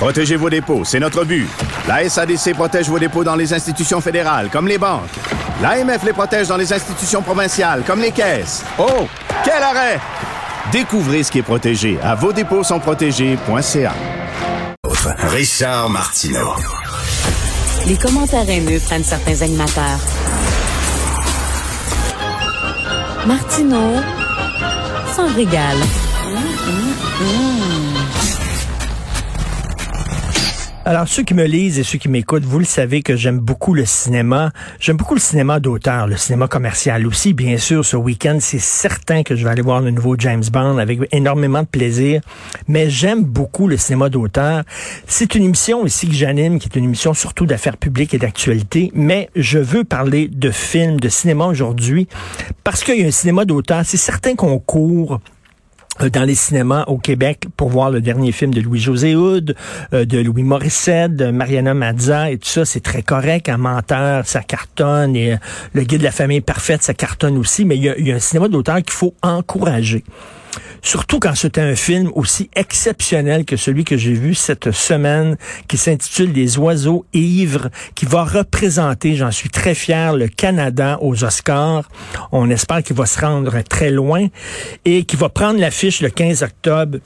Protégez vos dépôts, c'est notre but. La SADC protège vos dépôts dans les institutions fédérales, comme les banques. L'AMF les protège dans les institutions provinciales, comme les caisses. Oh, quel arrêt! Découvrez ce qui est protégé à vos dépôts sont protégés.ca. Richard Martineau. Les commentaires haineux prennent certains animateurs. Martineau s'en régale. Alors, ceux qui me lisent et ceux qui m'écoutent, vous le savez que j'aime beaucoup le cinéma. J'aime beaucoup le cinéma d'auteur, le cinéma commercial aussi. Bien sûr, ce week-end, c'est certain que je vais aller voir le nouveau James Bond avec énormément de plaisir. Mais j'aime beaucoup le cinéma d'auteur. C'est une émission ici que j'anime, qui est une émission surtout d'affaires publiques et d'actualité. Mais je veux parler de films, de cinéma aujourd'hui, parce qu'il y a un cinéma d'auteur. C'est certain qu'on court dans les cinémas au Québec pour voir le dernier film de Louis-José Houd, euh, de Louis Morissette, de Mariana Mazza et tout ça, c'est très correct. Un menteur, ça cartonne et euh, le guide de la famille parfaite, ça cartonne aussi. Mais il y a, y a un cinéma d'auteur qu'il faut encourager. Surtout quand c'était un film aussi exceptionnel que celui que j'ai vu cette semaine, qui s'intitule Les oiseaux ivres, qui va représenter, j'en suis très fier, le Canada aux Oscars. On espère qu'il va se rendre très loin et qui va prendre l'affiche le 15 octobre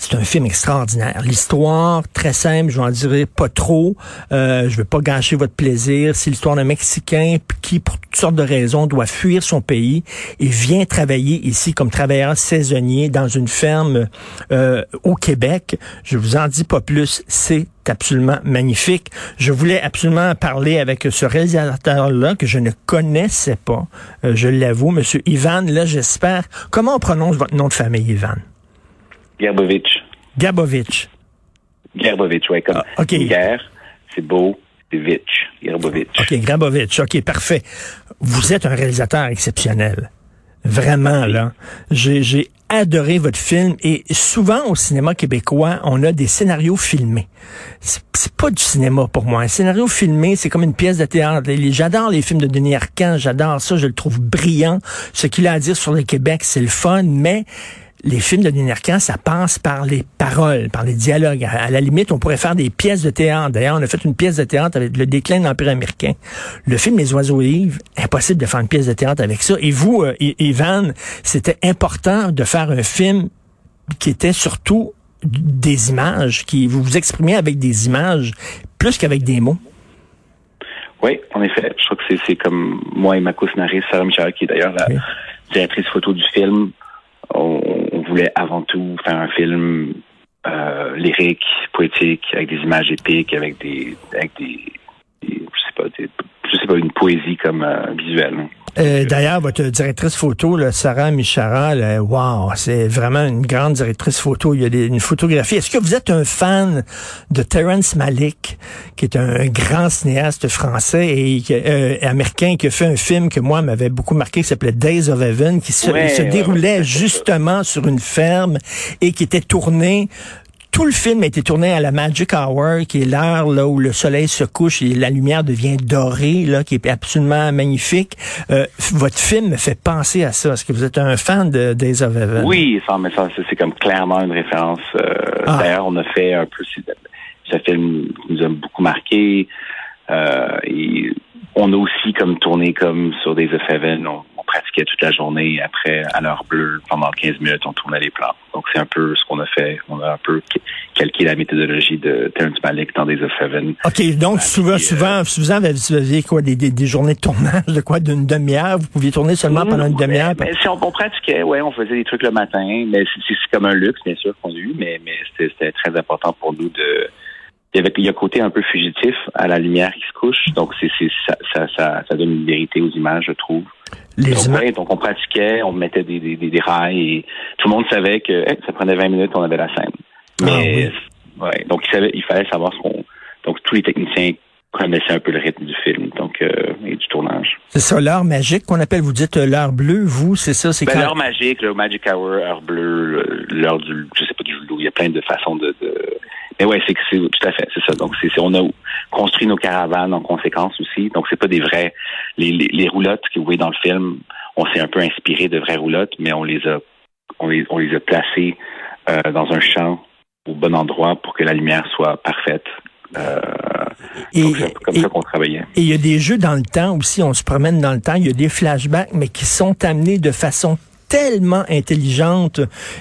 c'est un film extraordinaire. L'histoire, très simple, je n'en dirai pas trop. Euh, je veux pas gâcher votre plaisir. C'est l'histoire d'un Mexicain qui, pour toutes sortes de raisons, doit fuir son pays et vient travailler ici comme travailleur saisonnier dans une ferme euh, au Québec. Je vous en dis pas plus. C'est absolument magnifique. Je voulais absolument parler avec ce réalisateur-là que je ne connaissais pas. Euh, je l'avoue, Monsieur Ivan. Là, j'espère. Comment on prononce votre nom de famille, Ivan? Garbovitch. Garbovitch. Garbovitch, oui, comme Ah, OK. guerre, c'est beau, c'est Vitch, Garbovitch. OK, Grabovitch. OK, parfait. Vous êtes un réalisateur exceptionnel. Vraiment, là. J'ai, j'ai adoré votre film et souvent au cinéma québécois, on a des scénarios filmés. C'est, pas du cinéma pour moi. Un scénario filmé, c'est comme une pièce de théâtre. J'adore les films de Denis Arcand, j'adore ça, je le trouve brillant. Ce qu'il a à dire sur le Québec, c'est le fun, mais les films de Denis ça passe par les paroles, par les dialogues. À, à la limite, on pourrait faire des pièces de théâtre. D'ailleurs, on a fait une pièce de théâtre avec le déclin de l'Empire américain. Le film Les Oiseaux Yves, impossible de faire une pièce de théâtre avec ça. Et vous, euh, Ivan, c'était important de faire un film qui était surtout des images, qui vous vous exprimez avec des images plus qu'avec des mots. Oui, en effet. Je crois que c'est, c'est comme moi et ma co-scénariste, Sarah Michel, qui est d'ailleurs la Oui. directrice photo du film. On voulait avant tout faire un film euh, lyrique, poétique, avec des images épiques, avec des, avec des, je sais pas, des- je sais pas, une poésie comme euh, visuelle. Euh, D'ailleurs, votre directrice photo, là, Sarah Michara, là, wow, c'est vraiment une grande directrice photo. Il y a des- une photographie. Est-ce que vous êtes un fan de Terrence Malick, qui est un grand cinéaste français et euh, américain qui a fait un film que moi m'avait beaucoup marqué, qui s'appelait Days of Heaven, qui se, Ouais, se ouais, déroulait ouais. justement sur une ferme et qui était tourné tout le film a été tourné à la Magic Hour, qui est l'heure là où le soleil se couche et la lumière devient dorée, là, qui est absolument magnifique. Euh, votre film me fait penser à ça. Est-ce que vous êtes un fan de Days of Heaven? Oui, ça, mais ça, c'est comme clairement une référence. euh, Ah. D'ailleurs, on a fait un peu ce, ce film qui nous a beaucoup marqué. Euh, et on a aussi comme tourné comme sur Days of Heaven. On, on pratiquait toute la journée. Après, à l'heure bleue, pendant 15 minutes, on tournait les plans. Donc, c'est un peu ce qu'on a fait. On a un peu calqué la méthodologie de Terrence Malick dans Days of Heaven. OK, donc souvent, puis, euh, souvent, souvent, vous aviez quoi, des, des, des journées de tournage de quoi, d'une demi-heure? Vous pouviez tourner seulement pendant une demi-heure? mais si on, on pratiquait, ouais, on faisait des trucs le matin, mais c'est c'est comme un luxe, bien sûr, qu'on a eu, mais, mais c'était très important pour nous de. Il y avait il y a un côté un peu fugitif à la lumière qui se couche, donc c'est c'est- ça, ça, ça, ça donne une vérité aux images, je trouve. Les donc, images. ouais, donc on pratiquait, on mettait des, des, des, rails et tout le monde savait que hey, ça prenait 20 minutes, on avait la scène. Ah Mais oui. ouais. Donc, il, savait, il fallait savoir ce qu'on. Donc, tous les techniciens connaissaient un peu le rythme du film donc euh, et du tournage. C'est ça, l'heure magique qu'on appelle, vous dites l'heure bleue, vous, c'est ça, c'est Ben, quand... l'heure magique, le magic hour, heure bleue, le- l'heure du, je sais pas du loup. Il y a plein de façons de. de... Mais ouais, c'est que c'est tout à fait, c'est ça. Donc c'est, on a construit nos caravanes en conséquence aussi. Donc c'est pas des vrais les, les, les roulottes que vous voyez dans le film. On s'est un peu inspiré de vraies roulottes, mais on les a on les on les a placées euh, dans un champ au bon endroit pour que la lumière soit parfaite. Euh, Et- donc comme et- ça qu'on travaillait. Et il y a des jeux dans le temps aussi, on se promène dans le temps, il y a des flashbacks, mais qui sont amenés de façon tellement intelligente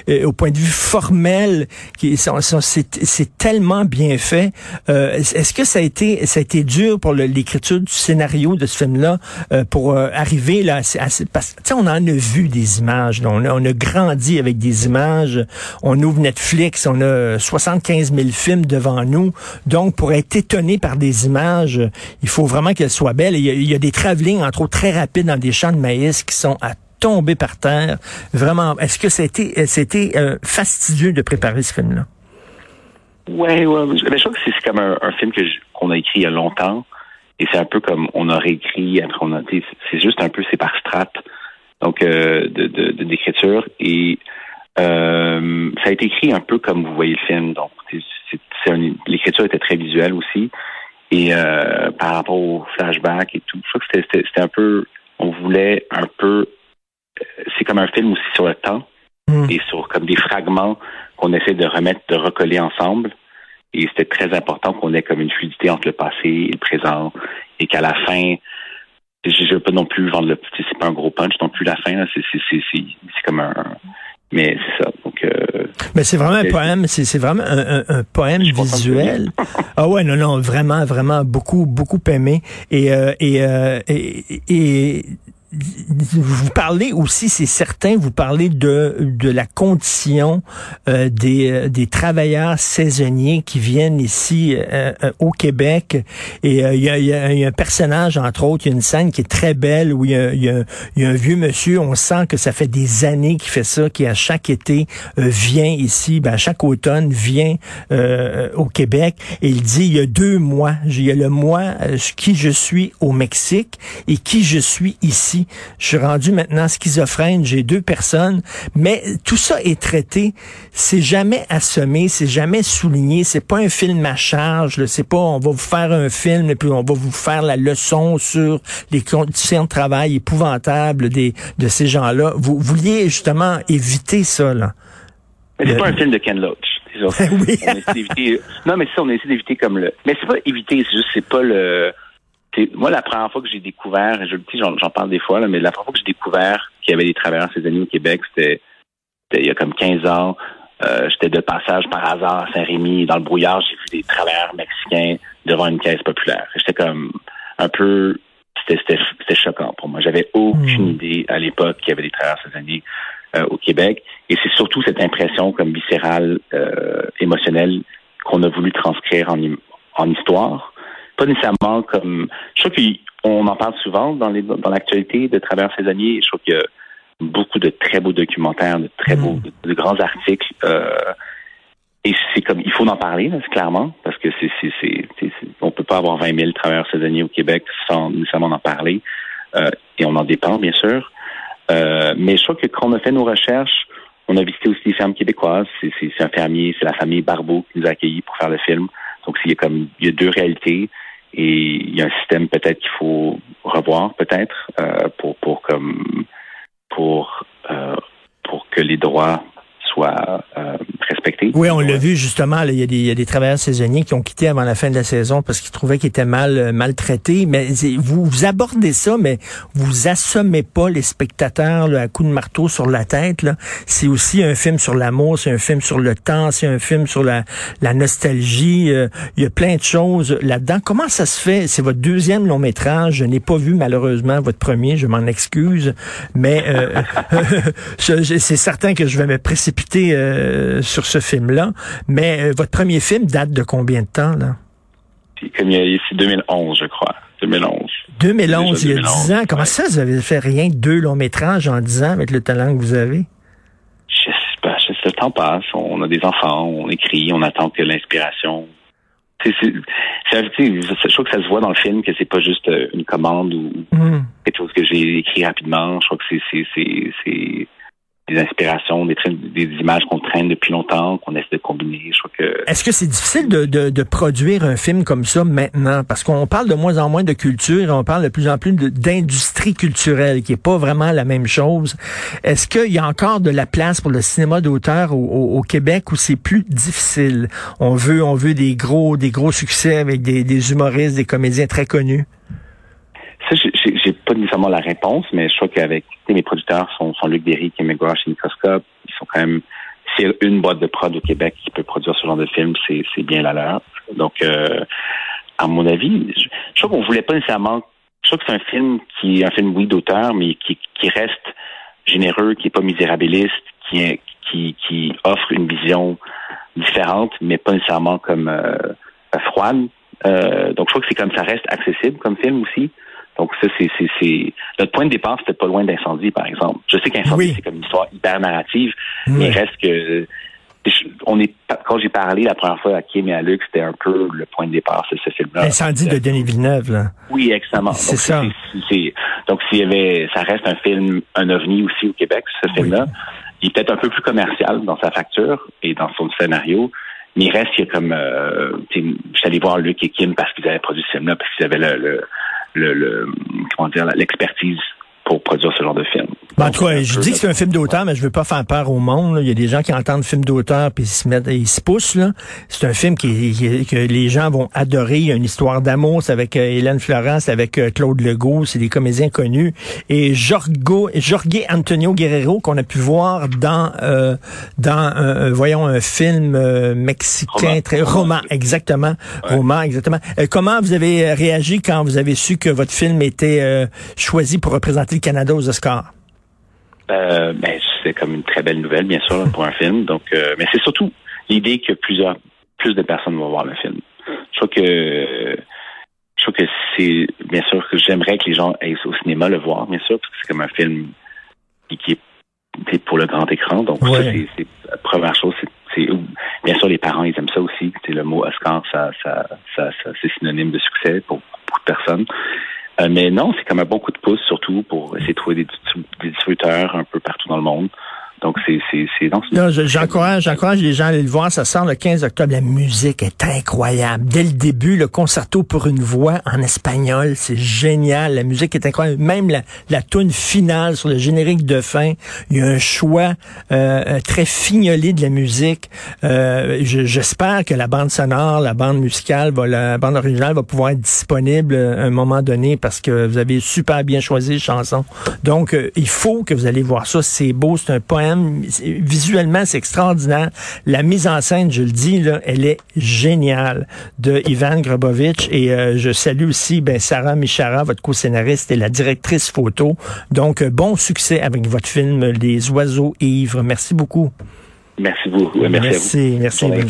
euh, au point de vue formel qui c'est tellement bien fait. Euh, est-ce que ça a été ça a été dur pour l'écriture du scénario de ce film là pour euh, arriver là à, à parce que on en a vu des images là. on a, on a grandi avec des images. On ouvre Netflix on a 75 000 films devant nous. Donc pour être étonné par des images il faut vraiment qu'elles soient belles. Il y a, y a des travelling entre autres très rapides dans des champs de maïs qui sont à tomber par terre. Vraiment, est-ce que c'était c'était euh, fastidieux de préparer ce film-là? Ouais. mais Je crois que c'est comme un, film qu'on a écrit il y a longtemps. Et c'est un peu comme on aurait écrit, c'est juste un peu, c'est par strate, donc euh, de d'écriture. Et euh, ça a été écrit un peu comme vous voyez le film. Donc, l'écriture était très visuelle aussi. Et par rapport au flashback et tout, je crois que c'était- un peu, on voulait un peu, c'est comme un film aussi sur le temps Hmm. et sur comme des fragments qu'on essaie de remettre, de recoller ensemble. Et c'était très important qu'on ait comme une fluidité entre le passé et le présent et qu'à la fin, je ne veux pas non plus vendre le, c'est pas un gros punch non plus la fin, c'est, c'est, c'est, c'est, c'est comme un, mais c'est ça. Donc, euh, Mais c'est vraiment un poème, c'est vraiment un, un- un poème visuel. ah ouais, non, non, vraiment, vraiment beaucoup, beaucoup aimé. Et euh, et, euh, et, et vous parlez aussi, c'est certain, vous parlez de de la condition euh, des euh, des travailleurs saisonniers qui viennent ici euh, euh, au Québec. Et euh, il y, a, y a- y a un personnage entre autres, il y a une scène qui est très belle où il y y a- un vieux monsieur, on sent que ça fait des années qu'il fait ça, qui à chaque été vient ici, ben, à chaque automne vient au Québec. Et il dit, il y a deux mois, il y a le mois qui je suis au Mexique et qui je suis ici. Je suis rendu maintenant schizophrène, j'ai deux personnes, mais tout ça est traité. C'est jamais assommé, c'est jamais souligné. C'est pas un film à charge. C'est pas on va vous faire un film et puis on va vous faire la leçon sur les conditions de travail épouvantables des de ces gens-là. Vous vouliez justement éviter ça là. mais c'est Le- pas un film de Ken Loach. oui. on essaie d'éviter. Non, mais ça, on essaie d'éviter comme le. Mais c'est pas éviter, c'est juste, c'est pas le. Moi, la première fois que j'ai découvert, et je le dis, j'en, parle des fois, là, mais la première fois que j'ai découvert qu'il y avait des travailleurs saisonniers au Québec, c'était, il y a comme 15 ans. Euh, j'étais de passage par hasard à Saint-Rémy, dans le brouillard, j'ai vu des travailleurs mexicains devant une caisse populaire. J'étais comme un peu. C'était, choquant pour moi. J'avais aucune Hmm. idée à l'époque qu'il y avait des travailleurs saisonniers euh, au Québec. Et c'est surtout cette impression comme viscérale, euh, émotionnelle qu'on a voulu transcrire en histoire. Pas nécessairement comme... Je trouve qu'on en parle souvent dans, les, dans l'actualité de travers saisonniers. Je trouve qu'il y a beaucoup de très beaux documentaires, de très beaux, de, de grands articles. euh, et c'est comme, il faut en parler, là, c'est clairement, parce que c'est, c'est, on peut pas avoir 20 000 travailleurs saisonniers au Québec sans nécessairement en parler. Euh, et on en dépend, bien sûr. Euh, mais je crois que quand on a fait nos recherches, on a visité aussi des fermes québécoises. C'est un fermier, c'est la famille Barbeau qui nous a accueillis pour faire le film. Donc, il y a comme, il y a deux réalités et il y a un système peut-être qu'il faut revoir, peut-être, euh, pour, pour comme, pour, euh, pour que les droits euh. Oui, on l'a vu justement. Il y, a des- il y a des travailleurs saisonniers qui ont quitté avant la fin de la saison parce qu'ils trouvaient qu'ils étaient mal euh, maltraités. Mais vous, vous abordez ça, mais vous assommez pas les spectateurs là, à coups de marteau sur la tête. C'est aussi un film sur l'amour, c'est un film sur le temps, c'est un film sur la, la nostalgie. euh, il y a plein de choses là-dedans. Comment ça se fait? C'est votre deuxième long métrage. Je n'ai pas vu malheureusement votre premier. Je m'en excuse, mais euh, c'est certain que je vais me précipiter euh, sur ce film-là. Mais euh, votre premier film date de combien de temps, là? Ici 2011, je crois. 2011. 2011, il y a Déjà 10 ans. 2011, Comment ouais. ça, vous avez fait rien deux longs métrages en 10 ans avec le talent que vous avez? Je sais pas, je sais le temps passe, on a des enfants, on écrit, on attend que l'inspiration. C'est, c'est, c'est- je trouve que ça se voit dans le film que c'est pas juste euh, une commande ou Mm. quelque chose que j'ai écrit rapidement. Je crois que c'est, c'est, c'est, c'est des inspirations, des, images qu'on traîne depuis longtemps, qu'on essaie de combiner. Je crois que Est-ce que c'est difficile de, de, de produire un film comme ça maintenant? Parce qu'on parle de moins en moins de culture on parle de plus en plus d'industrie culturelle, qui est pas vraiment la même chose. Est-ce qu'il y a encore de la place pour le cinéma d'auteur au, au- au Québec où c'est plus difficile? On veut, on veut des gros, des gros succès avec des, des humoristes, des comédiens très connus. J'ai- pas nécessairement la réponse, mais je crois qu'avec mes producteurs sont, sont Luc Derry, Kim McGraw chez Microscope. Ils sont quand même s'il une boîte de prod au Québec qui peut produire ce genre de film, c'est c'est bien la leur. Donc, euh, à mon avis, je, crois qu'on voulait pas nécessairement. Je crois que c'est un film qui est un film oui d'auteur, mais qui, qui reste généreux, qui est pas misérabiliste, qui qui, qui offre une vision différente, mais pas nécessairement comme euh, froide. Euh, donc, je crois que c'est comme ça reste accessible comme film aussi. Donc, ça, c'est. Notre point de départ, c'était pas loin d'incendie, par exemple. Je sais qu'Incendie, Oui. c'est comme une histoire hyper narrative, Oui. mais il reste que... On est, quand j'ai parlé la première fois à Kim et à Luc, c'était un peu le point de départ, c'est ce film-là. Incendie de Denis Villeneuve, là. Oui, extrêmement. C'est Donc, ça. donc, s'il y avait, ça reste un film, un ovni aussi au Québec, ce film-là. Il est peut-être un peu plus commercial dans sa facture et dans son scénario, mais il reste, il y a comme, euh, je suis allé voir Luc et Kim parce qu'ils avaient produit ce film-là, parce qu'ils avaient le, le, le, le- comment dire, l'expertise pour produire ce genre de film. Ben, en tout cas, un je dis que c'est un film d'auteur, mais je veux pas faire peur au monde. là. Il y a des gens qui entendent film d'auteur puis ils se mettent, ils se poussent. C'est un film qui, qui- que les gens vont adorer. Il y a une histoire d'amour. C'est avec euh, Hélène Florence, avec euh, Claude Legault. C'est des comédiens connus. Et Jorgo, Jorge Antonio Guerrero qu'on a pu voir dans euh, dans euh, voyons un film euh, mexicain Roma. très Roma exactement Roma exactement. Euh, comment vous avez réagi quand vous avez su que votre film était euh, choisi pour représenter Canada aux Oscars? Euh, ben, c'est comme une très belle nouvelle, bien sûr, pour un film. Donc, euh, mais c'est surtout l'idée que plusieurs, plus de personnes vont voir le film. Je crois que, je crois que c'est, bien sûr, que j'aimerais que les gens aillent au cinéma le voir, bien sûr, parce que c'est comme un film qui, est pour le grand écran. Donc, ça, Ouais. c'est, c'est la première chose. C'est, c'est- bien sûr, les parents, ils aiment ça aussi. C'est le mot Oscar, ça, ça, ça, ça- c'est synonyme de succès pour beaucoup de personnes. Euh, mais non, c'est comme un bon coup de pouce, surtout pour essayer de trouver des, distribu- des distributeurs un peu partout dans le monde. Donc, c'est, Non, je- j'encourage, j'encourage les gens à aller le voir. Ça sort le 15 octobre. La musique est incroyable. Dès le début, le concerto pour une voix en espagnol, c'est génial. La musique est incroyable. Même la, la tune finale sur le générique de fin, il y a un choix euh, euh, très fignolé de la musique. Euh, je- J'espère que la bande sonore, la bande musicale, va, la bande originale va pouvoir être disponible euh, à un moment donné parce que vous avez super bien choisi les chansons. Donc, euh, il faut que vous allez voir ça. C'est beau, c'est un poème. Visuellement, c'est extraordinaire. La mise en scène, je le dis, là, elle est géniale de Ivan Grobovich. Et euh, je salue aussi ben, Sarah Michara, votre co-scénariste et la directrice photo. Donc, euh, bon succès avec votre film Les oiseaux ivres. Merci beaucoup. merci beaucoup. Merci, à vous. merci. merci. Bonne journée.